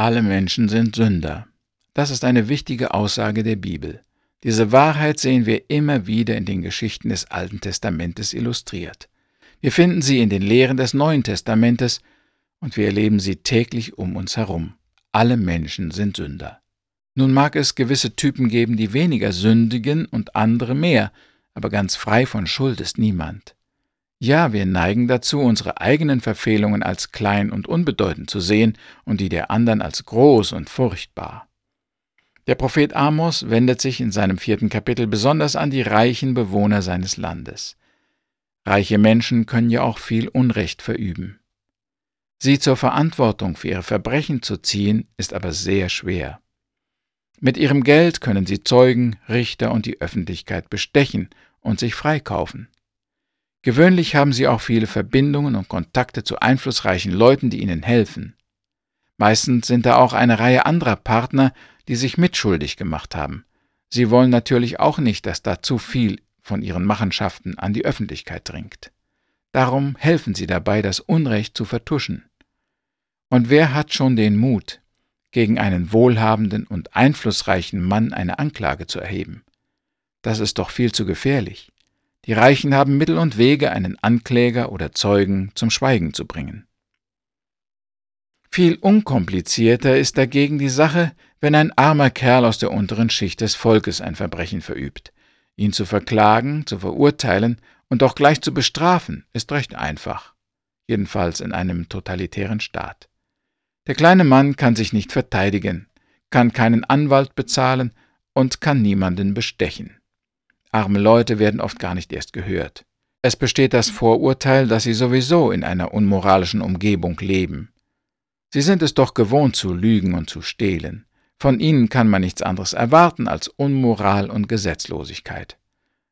Alle Menschen sind Sünder. Das ist eine wichtige Aussage der Bibel. Diese Wahrheit sehen wir immer wieder in den Geschichten des Alten Testamentes illustriert. Wir finden sie in den Lehren des Neuen Testamentes und wir erleben sie täglich um uns herum. Alle Menschen sind Sünder. Nun mag es gewisse Typen geben, die weniger sündigen und andere mehr, aber ganz frei von Schuld ist niemand. Ja, wir neigen dazu, unsere eigenen Verfehlungen als klein und unbedeutend zu sehen und die der anderen als groß und furchtbar. Der Prophet Amos wendet sich in seinem vierten Kapitel besonders an die reichen Bewohner seines Landes. Reiche Menschen können ja auch viel Unrecht verüben. Sie zur Verantwortung für ihre Verbrechen zu ziehen, ist aber sehr schwer. Mit ihrem Geld können sie Zeugen, Richter und die Öffentlichkeit bestechen und sich freikaufen. Gewöhnlich haben sie auch viele Verbindungen und Kontakte zu einflussreichen Leuten, die ihnen helfen. Meistens sind da auch eine Reihe anderer Partner, die sich mitschuldig gemacht haben. Sie wollen natürlich auch nicht, dass da zu viel von ihren Machenschaften an die Öffentlichkeit dringt. Darum helfen sie dabei, das Unrecht zu vertuschen. Und wer hat schon den Mut, gegen einen wohlhabenden und einflussreichen Mann eine Anklage zu erheben? Das ist doch viel zu gefährlich. Die Reichen haben Mittel und Wege, einen Ankläger oder Zeugen zum Schweigen zu bringen. Viel unkomplizierter ist dagegen die Sache, wenn ein armer Kerl aus der unteren Schicht des Volkes ein Verbrechen verübt. Ihn zu verklagen, zu verurteilen und auch gleich zu bestrafen, ist recht einfach, jedenfalls in einem totalitären Staat. Der kleine Mann kann sich nicht verteidigen, kann keinen Anwalt bezahlen und kann niemanden bestechen. Arme Leute werden oft gar nicht erst gehört. Es besteht das Vorurteil, dass sie sowieso in einer unmoralischen Umgebung leben. Sie sind es doch gewohnt zu lügen und zu stehlen. Von ihnen kann man nichts anderes erwarten als Unmoral und Gesetzlosigkeit.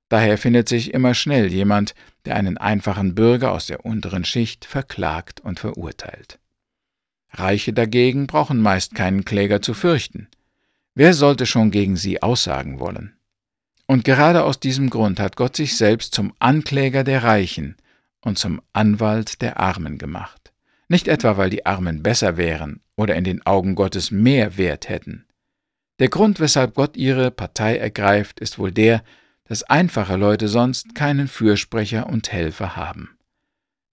Daher findet sich immer schnell jemand, der einen einfachen Bürger aus der unteren Schicht verklagt und verurteilt. Reiche dagegen brauchen meist keinen Kläger zu fürchten. Wer sollte schon gegen sie aussagen wollen? Und gerade aus diesem Grund hat Gott sich selbst zum Ankläger der Reichen und zum Anwalt der Armen gemacht. Nicht etwa, weil die Armen besser wären oder in den Augen Gottes mehr Wert hätten. Der Grund, weshalb Gott ihre Partei ergreift, ist wohl der, dass einfache Leute sonst keinen Fürsprecher und Helfer haben.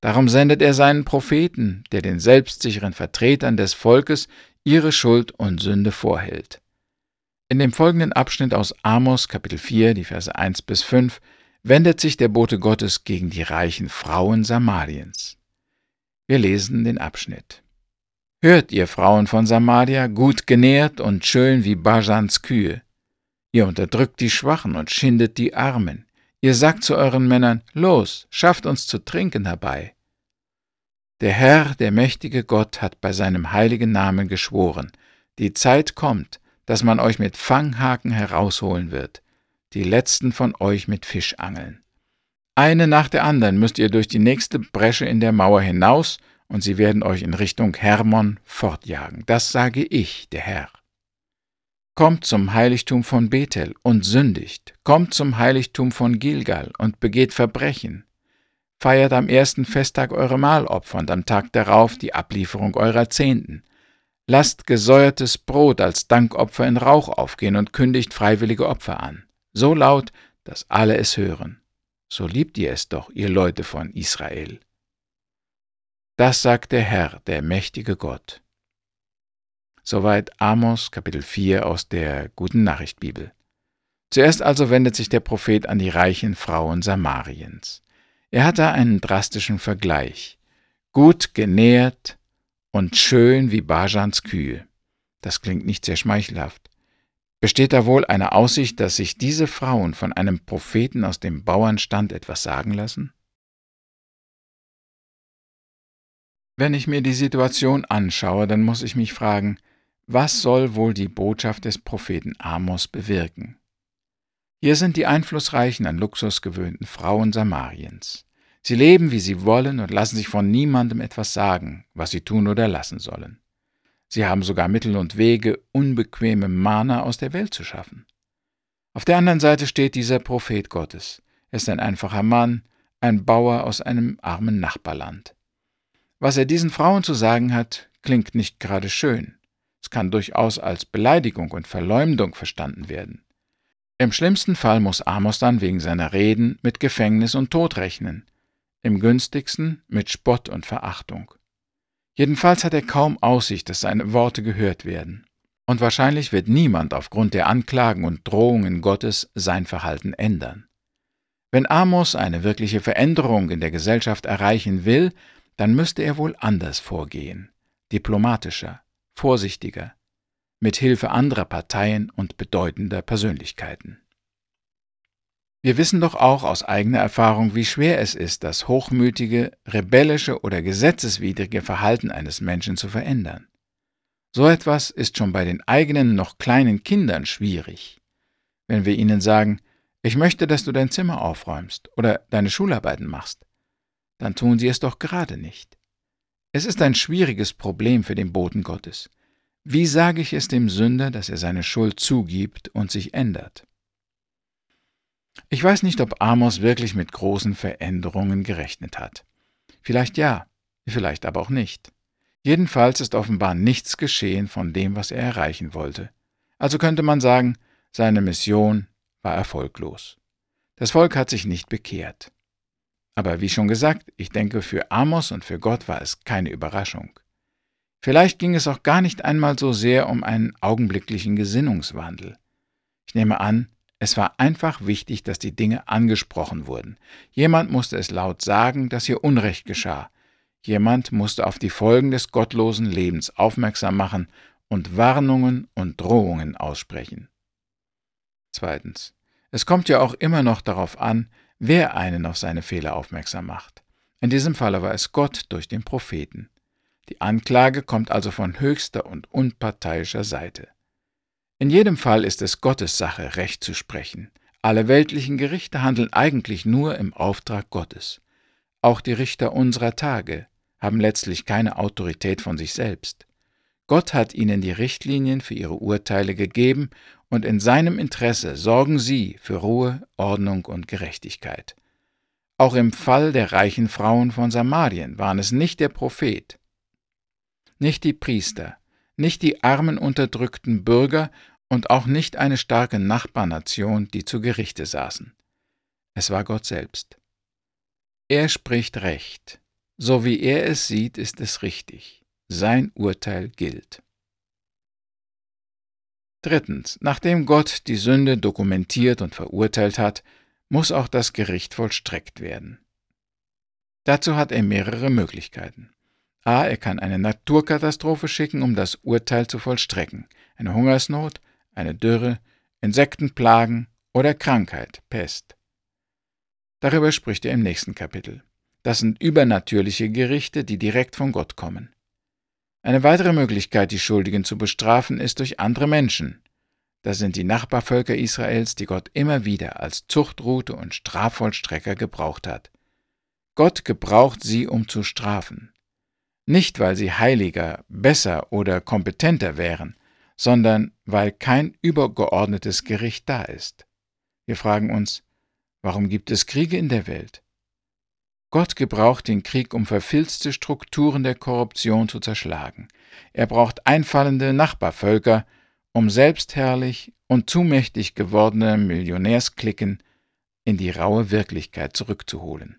Darum sendet er seinen Propheten, der den selbstsicheren Vertretern des Volkes ihre Schuld und Sünde vorhält. In dem folgenden Abschnitt aus Amos Kapitel 4, die Verse 1 bis 5, wendet sich der Bote Gottes gegen die reichen Frauen Samariens. Wir lesen den Abschnitt. Hört, ihr Frauen von Samaria, gut genährt und schön wie Bajans Kühe. Ihr unterdrückt die Schwachen und schindet die Armen. Ihr sagt zu euren Männern, los, schafft uns zu trinken herbei. Der Herr, der mächtige Gott, hat bei seinem heiligen Namen geschworen, die Zeit kommt, dass man euch mit Fanghaken herausholen wird, die letzten von euch mit Fischangeln. Eine nach der anderen müsst ihr durch die nächste Bresche in der Mauer hinaus, und sie werden euch in Richtung Hermon fortjagen. Das sage ich, der Herr. Kommt zum Heiligtum von Bethel und sündigt, kommt zum Heiligtum von Gilgal und begeht Verbrechen. Feiert am ersten Festtag eure Mahlopfer und am Tag darauf die Ablieferung eurer Zehnten. Lasst gesäuertes Brot als Dankopfer in Rauch aufgehen und kündigt freiwillige Opfer an, so laut, dass alle es hören. So liebt ihr es doch, ihr Leute von Israel. Das sagt der Herr, der mächtige Gott. Soweit Amos Kapitel 4 aus der Guten Nachricht Bibel. Zuerst also wendet sich der Prophet an die reichen Frauen Samariens. Er hat da einen drastischen Vergleich. Gut genährt, und schön wie Bajans Kühe. Das klingt nicht sehr schmeichelhaft. Besteht da wohl eine Aussicht, dass sich diese Frauen von einem Propheten aus dem Bauernstand etwas sagen lassen? Wenn ich mir die Situation anschaue, dann muss ich mich fragen, was soll wohl die Botschaft des Propheten Amos bewirken? Hier sind die einflussreichen, an Luxus gewöhnten Frauen Samariens. Sie leben, wie sie wollen und lassen sich von niemandem etwas sagen, was sie tun oder lassen sollen. Sie haben sogar Mittel und Wege, unbequeme Mana aus der Welt zu schaffen. Auf der anderen Seite steht dieser Prophet Gottes. Er ist ein einfacher Mann, ein Bauer aus einem armen Nachbarland. Was er diesen Frauen zu sagen hat, klingt nicht gerade schön. Es kann durchaus als Beleidigung und Verleumdung verstanden werden. Im schlimmsten Fall muss Amos dann wegen seiner Reden mit Gefängnis und Tod rechnen, im günstigsten mit Spott und Verachtung. Jedenfalls hat er kaum Aussicht, dass seine Worte gehört werden. Und wahrscheinlich wird niemand aufgrund der Anklagen und Drohungen Gottes sein Verhalten ändern. Wenn Amos eine wirkliche Veränderung in der Gesellschaft erreichen will, dann müsste er wohl anders vorgehen, diplomatischer, vorsichtiger, mit Hilfe anderer Parteien und bedeutender Persönlichkeiten. Wir wissen doch auch aus eigener Erfahrung, wie schwer es ist, das hochmütige, rebellische oder gesetzeswidrige Verhalten eines Menschen zu verändern. So etwas ist schon bei den eigenen noch kleinen Kindern schwierig. Wenn wir ihnen sagen, ich möchte, dass du dein Zimmer aufräumst oder deine Schularbeiten machst, dann tun sie es doch gerade nicht. Es ist ein schwieriges Problem für den Boten Gottes. Wie sage ich es dem Sünder, dass er seine Schuld zugibt und sich ändert? Ich weiß nicht, ob Amos wirklich mit großen Veränderungen gerechnet hat. Vielleicht ja, vielleicht aber auch nicht. Jedenfalls ist offenbar nichts geschehen von dem, was er erreichen wollte. Also könnte man sagen, seine Mission war erfolglos. Das Volk hat sich nicht bekehrt. Aber wie schon gesagt, ich denke, für Amos und für Gott war es keine Überraschung. Vielleicht ging es auch gar nicht einmal so sehr um einen augenblicklichen Gesinnungswandel. Ich nehme an, es war einfach wichtig, dass die Dinge angesprochen wurden. Jemand musste es laut sagen, dass hier Unrecht geschah. Jemand musste auf die Folgen des gottlosen Lebens aufmerksam machen und Warnungen und Drohungen aussprechen. Zweitens. Es kommt ja auch immer noch darauf an, wer einen auf seine Fehler aufmerksam macht. In diesem Falle war es Gott durch den Propheten. Die Anklage kommt also von höchster und unparteiischer Seite. In jedem Fall ist es Gottes Sache, Recht zu sprechen. Alle weltlichen Gerichte handeln eigentlich nur im Auftrag Gottes. Auch die Richter unserer Tage haben letztlich keine Autorität von sich selbst. Gott hat ihnen die Richtlinien für ihre Urteile gegeben, und in seinem Interesse sorgen sie für Ruhe, Ordnung und Gerechtigkeit. Auch im Fall der reichen Frauen von Samarien waren es nicht der Prophet, nicht die Priester, nicht die armen unterdrückten Bürger und auch nicht eine starke Nachbarnation, die zu Gerichte saßen. Es war Gott selbst. Er spricht Recht. So wie er es sieht, ist es richtig. Sein Urteil gilt. Drittens. Nachdem Gott die Sünde dokumentiert und verurteilt hat, muss auch das Gericht vollstreckt werden. Dazu hat er mehrere Möglichkeiten. A. Er kann eine Naturkatastrophe schicken, um das Urteil zu vollstrecken. Eine Hungersnot, eine Dürre, Insektenplagen oder Krankheit, Pest. Darüber spricht er im nächsten Kapitel. Das sind übernatürliche Gerichte, die direkt von Gott kommen. Eine weitere Möglichkeit, die Schuldigen zu bestrafen, ist durch andere Menschen. Das sind die Nachbarvölker Israels, die Gott immer wieder als Zuchtroute und Strafvollstrecker gebraucht hat. Gott gebraucht sie, um zu strafen. Nicht, weil sie heiliger, besser oder kompetenter wären, sondern weil kein übergeordnetes Gericht da ist. Wir fragen uns, warum gibt es Kriege in der Welt? Gott gebraucht den Krieg, um verfilzte Strukturen der Korruption zu zerschlagen. Er braucht einfallende Nachbarvölker, um selbstherrlich und zumächtig gewordene Millionärsklicken in die raue Wirklichkeit zurückzuholen.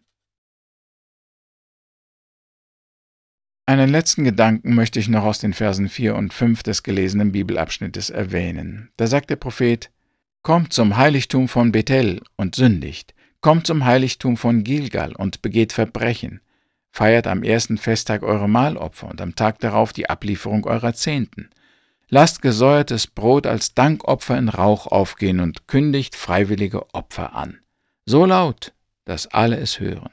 Einen letzten Gedanken möchte ich noch aus den Versen 4 und 5 des gelesenen Bibelabschnittes erwähnen. Da sagt der Prophet, Kommt zum Heiligtum von Bethel und sündigt, kommt zum Heiligtum von Gilgal und begeht Verbrechen, feiert am ersten Festtag eure Mahlopfer und am Tag darauf die Ablieferung eurer Zehnten. Lasst gesäuertes Brot als Dankopfer in Rauch aufgehen und kündigt freiwillige Opfer an. So laut, dass alle es hören.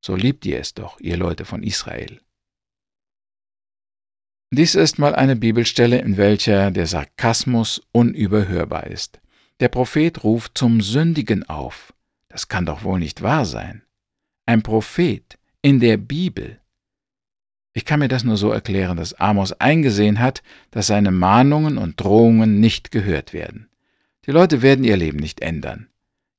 So liebt ihr es doch, ihr Leute von Israel. Dies ist mal eine Bibelstelle, in welcher der Sarkasmus unüberhörbar ist. Der Prophet ruft zum Sündigen auf. Das kann doch wohl nicht wahr sein. Ein Prophet in der Bibel. Ich kann mir das nur so erklären, dass Amos eingesehen hat, dass seine Mahnungen und Drohungen nicht gehört werden. Die Leute werden ihr Leben nicht ändern.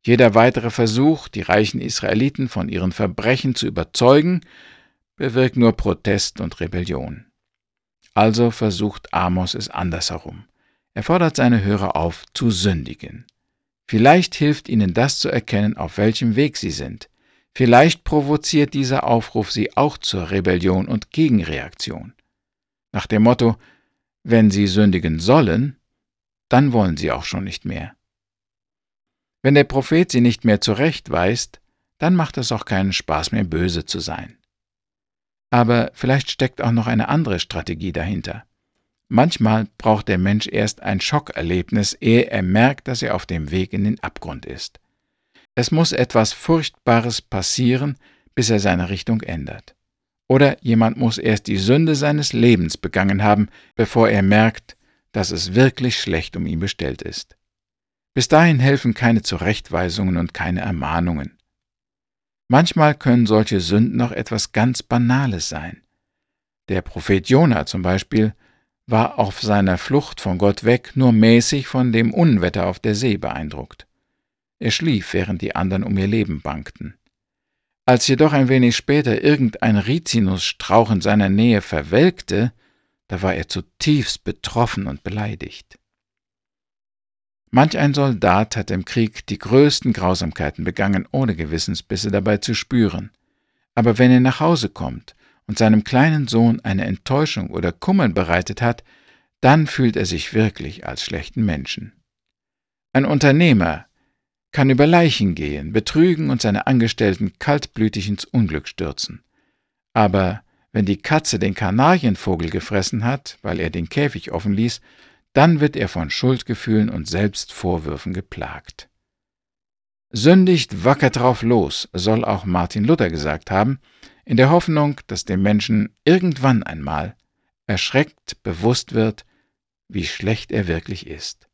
Jeder weitere Versuch, die reichen Israeliten von ihren Verbrechen zu überzeugen, bewirkt nur Protest und Rebellion. Also versucht Amos es andersherum. Er fordert seine Hörer auf, zu sündigen. Vielleicht hilft ihnen das zu erkennen, auf welchem Weg sie sind. Vielleicht provoziert dieser Aufruf sie auch zur Rebellion und Gegenreaktion. Nach dem Motto, wenn sie sündigen sollen, dann wollen sie auch schon nicht mehr. Wenn der Prophet sie nicht mehr zurechtweist, dann macht es auch keinen Spaß mehr, böse zu sein. Aber vielleicht steckt auch noch eine andere Strategie dahinter. Manchmal braucht der Mensch erst ein Schockerlebnis, ehe er merkt, dass er auf dem Weg in den Abgrund ist. Es muss etwas Furchtbares passieren, bis er seine Richtung ändert. Oder jemand muss erst die Sünde seines Lebens begangen haben, bevor er merkt, dass es wirklich schlecht um ihn bestellt ist. Bis dahin helfen keine Zurechtweisungen und keine Ermahnungen. Manchmal können solche Sünden noch etwas ganz Banales sein. Der Prophet Jona zum Beispiel war auf seiner Flucht von Gott weg nur mäßig von dem Unwetter auf der See beeindruckt. Er schlief, während die anderen um ihr Leben bangten. Als jedoch ein wenig später irgendein Rizinusstrauch in seiner Nähe verwelkte, da war er zutiefst betroffen und beleidigt. Manch ein Soldat hat im Krieg die größten Grausamkeiten begangen, ohne Gewissensbisse dabei zu spüren. Aber wenn er nach Hause kommt und seinem kleinen Sohn eine Enttäuschung oder Kummer bereitet hat, dann fühlt er sich wirklich als schlechten Menschen. Ein Unternehmer kann über Leichen gehen, betrügen und seine Angestellten kaltblütig ins Unglück stürzen. Aber wenn die Katze den Kanarienvogel gefressen hat, weil er den Käfig offen ließ, dann wird er von Schuldgefühlen und Selbstvorwürfen geplagt. Sündigt wacker drauf los, soll auch Martin Luther gesagt haben, in der Hoffnung, dass dem Menschen irgendwann einmal erschreckt bewusst wird, wie schlecht er wirklich ist.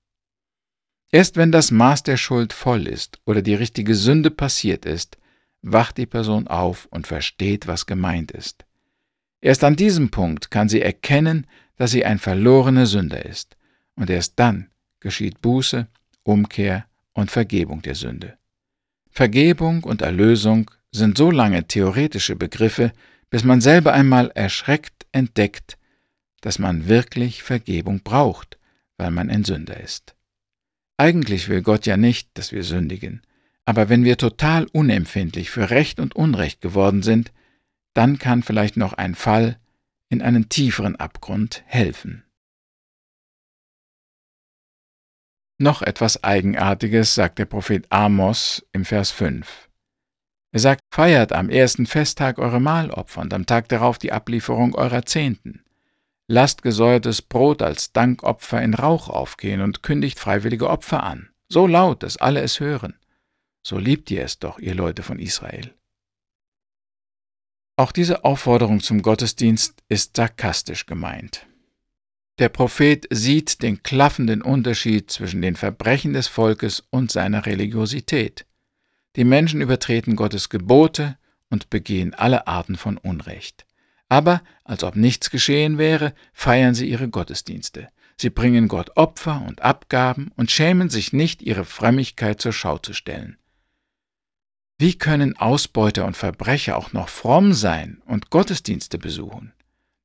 Erst wenn das Maß der Schuld voll ist oder die richtige Sünde passiert ist, wacht die Person auf und versteht, was gemeint ist. Erst an diesem Punkt kann sie erkennen, dass sie ein verlorener Sünder ist, und erst dann geschieht Buße, Umkehr und Vergebung der Sünde. Vergebung und Erlösung sind so lange theoretische Begriffe, bis man selber einmal erschreckt entdeckt, dass man wirklich Vergebung braucht, weil man ein Sünder ist. Eigentlich will Gott ja nicht, dass wir sündigen, aber wenn wir total unempfindlich für Recht und Unrecht geworden sind, dann kann vielleicht noch ein Fall in einen tieferen Abgrund helfen. Noch etwas Eigenartiges sagt der Prophet Amos im Vers 5. Er sagt, feiert am ersten Festtag eure Mahlopfer und am Tag darauf die Ablieferung eurer Zehnten. Lasst gesäuertes Brot als Dankopfer in Rauch aufgehen und kündigt freiwillige Opfer an, so laut, dass alle es hören. So liebt ihr es doch, ihr Leute von Israel. Auch diese Aufforderung zum Gottesdienst ist sarkastisch gemeint. Der Prophet sieht den klaffenden Unterschied zwischen den Verbrechen des Volkes und seiner Religiosität. Die Menschen übertreten Gottes Gebote und begehen alle Arten von Unrecht. Aber, als ob nichts geschehen wäre, feiern sie ihre Gottesdienste. Sie bringen Gott Opfer und Abgaben und schämen sich nicht, ihre Frömmigkeit zur Schau zu stellen. Wie können Ausbeuter und Verbrecher auch noch fromm sein und Gottesdienste besuchen?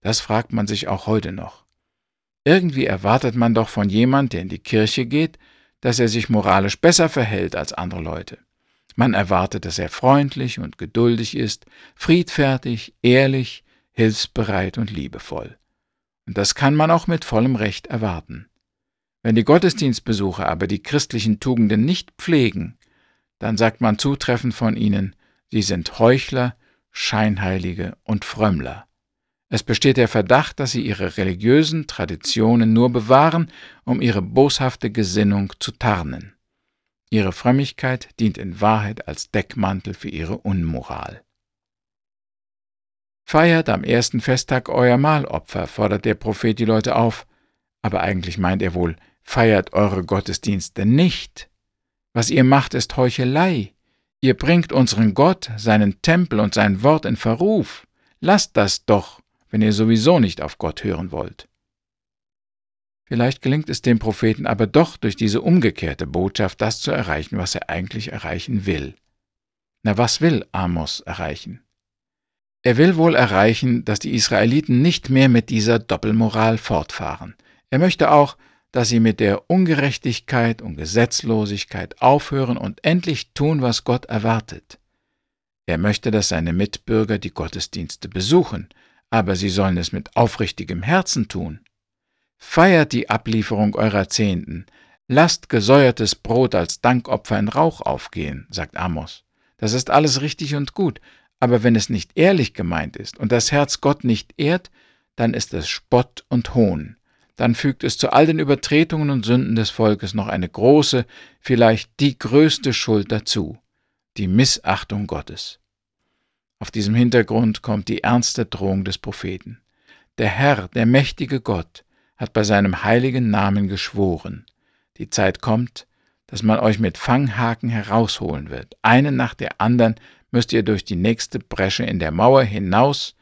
Das fragt man sich auch heute noch. Irgendwie erwartet man doch von jemand, der in die Kirche geht, dass er sich moralisch besser verhält als andere Leute. Man erwartet, dass er freundlich und geduldig ist, friedfertig, ehrlich, hilfsbereit und liebevoll. Und das kann man auch mit vollem Recht erwarten. Wenn die Gottesdienstbesucher aber die christlichen Tugenden nicht pflegen, dann sagt man zutreffend von ihnen, sie sind Heuchler, Scheinheilige und Frömmler. Es besteht der Verdacht, dass sie ihre religiösen Traditionen nur bewahren, um ihre boshafte Gesinnung zu tarnen. Ihre Frömmigkeit dient in Wahrheit als Deckmantel für ihre Unmoral. Feiert am ersten Festtag euer Mahlopfer, fordert der Prophet die Leute auf, aber eigentlich meint er wohl, feiert eure Gottesdienste nicht. Was ihr macht, ist Heuchelei. Ihr bringt unseren Gott, seinen Tempel und sein Wort in Verruf. Lasst das doch, wenn ihr sowieso nicht auf Gott hören wollt. Vielleicht gelingt es dem Propheten aber doch durch diese umgekehrte Botschaft das zu erreichen, was er eigentlich erreichen will. Na, was will Amos erreichen? Er will wohl erreichen, dass die Israeliten nicht mehr mit dieser Doppelmoral fortfahren. Er möchte auch, dass sie mit der Ungerechtigkeit und Gesetzlosigkeit aufhören und endlich tun, was Gott erwartet. Er möchte, dass seine Mitbürger die Gottesdienste besuchen, aber sie sollen es mit aufrichtigem Herzen tun. Feiert die Ablieferung eurer Zehnten, lasst gesäuertes Brot als Dankopfer in Rauch aufgehen, sagt Amos. Das ist alles richtig und gut, aber wenn es nicht ehrlich gemeint ist und das Herz Gott nicht ehrt, dann ist es Spott und Hohn. Dann fügt es zu all den Übertretungen und Sünden des Volkes noch eine große, vielleicht die größte Schuld dazu, die Missachtung Gottes. Auf diesem Hintergrund kommt die ernste Drohung des Propheten. Der Herr, der mächtige Gott, hat bei seinem heiligen Namen geschworen, die Zeit kommt, dass man euch mit Fanghaken herausholen wird. Einen nach der anderen müsst ihr durch die nächste Bresche in der Mauer hinaus,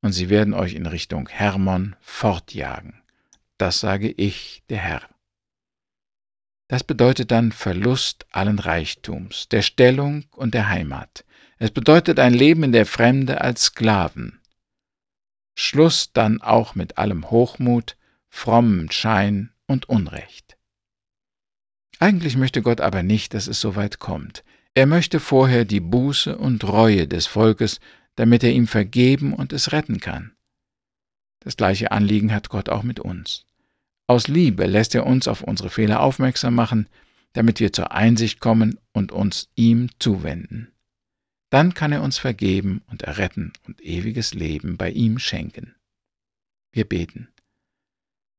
und sie werden euch in Richtung Hermon fortjagen. Das sage ich, der Herr. Das bedeutet dann Verlust allen Reichtums, der Stellung und der Heimat. Es bedeutet ein Leben in der Fremde als Sklaven. Schluss dann auch mit allem Hochmut, frommem Schein und Unrecht. Eigentlich möchte Gott aber nicht, dass es so weit kommt. Er möchte vorher die Buße und Reue des Volkes, damit er ihm vergeben und es retten kann. Das gleiche Anliegen hat Gott auch mit uns. Aus Liebe lässt er uns auf unsere Fehler aufmerksam machen, damit wir zur Einsicht kommen und uns ihm zuwenden. Dann kann er uns vergeben und erretten und ewiges Leben bei ihm schenken. Wir beten.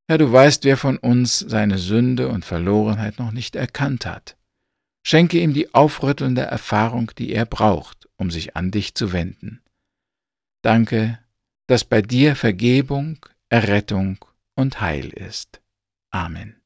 Herr, du weißt, wer von uns seine Sünde und Verlorenheit noch nicht erkannt hat. Schenke ihm die aufrüttelnde Erfahrung, die er braucht, um sich an dich zu wenden. Danke, dass bei dir Vergebung, Errettung und Heil ist. Amen.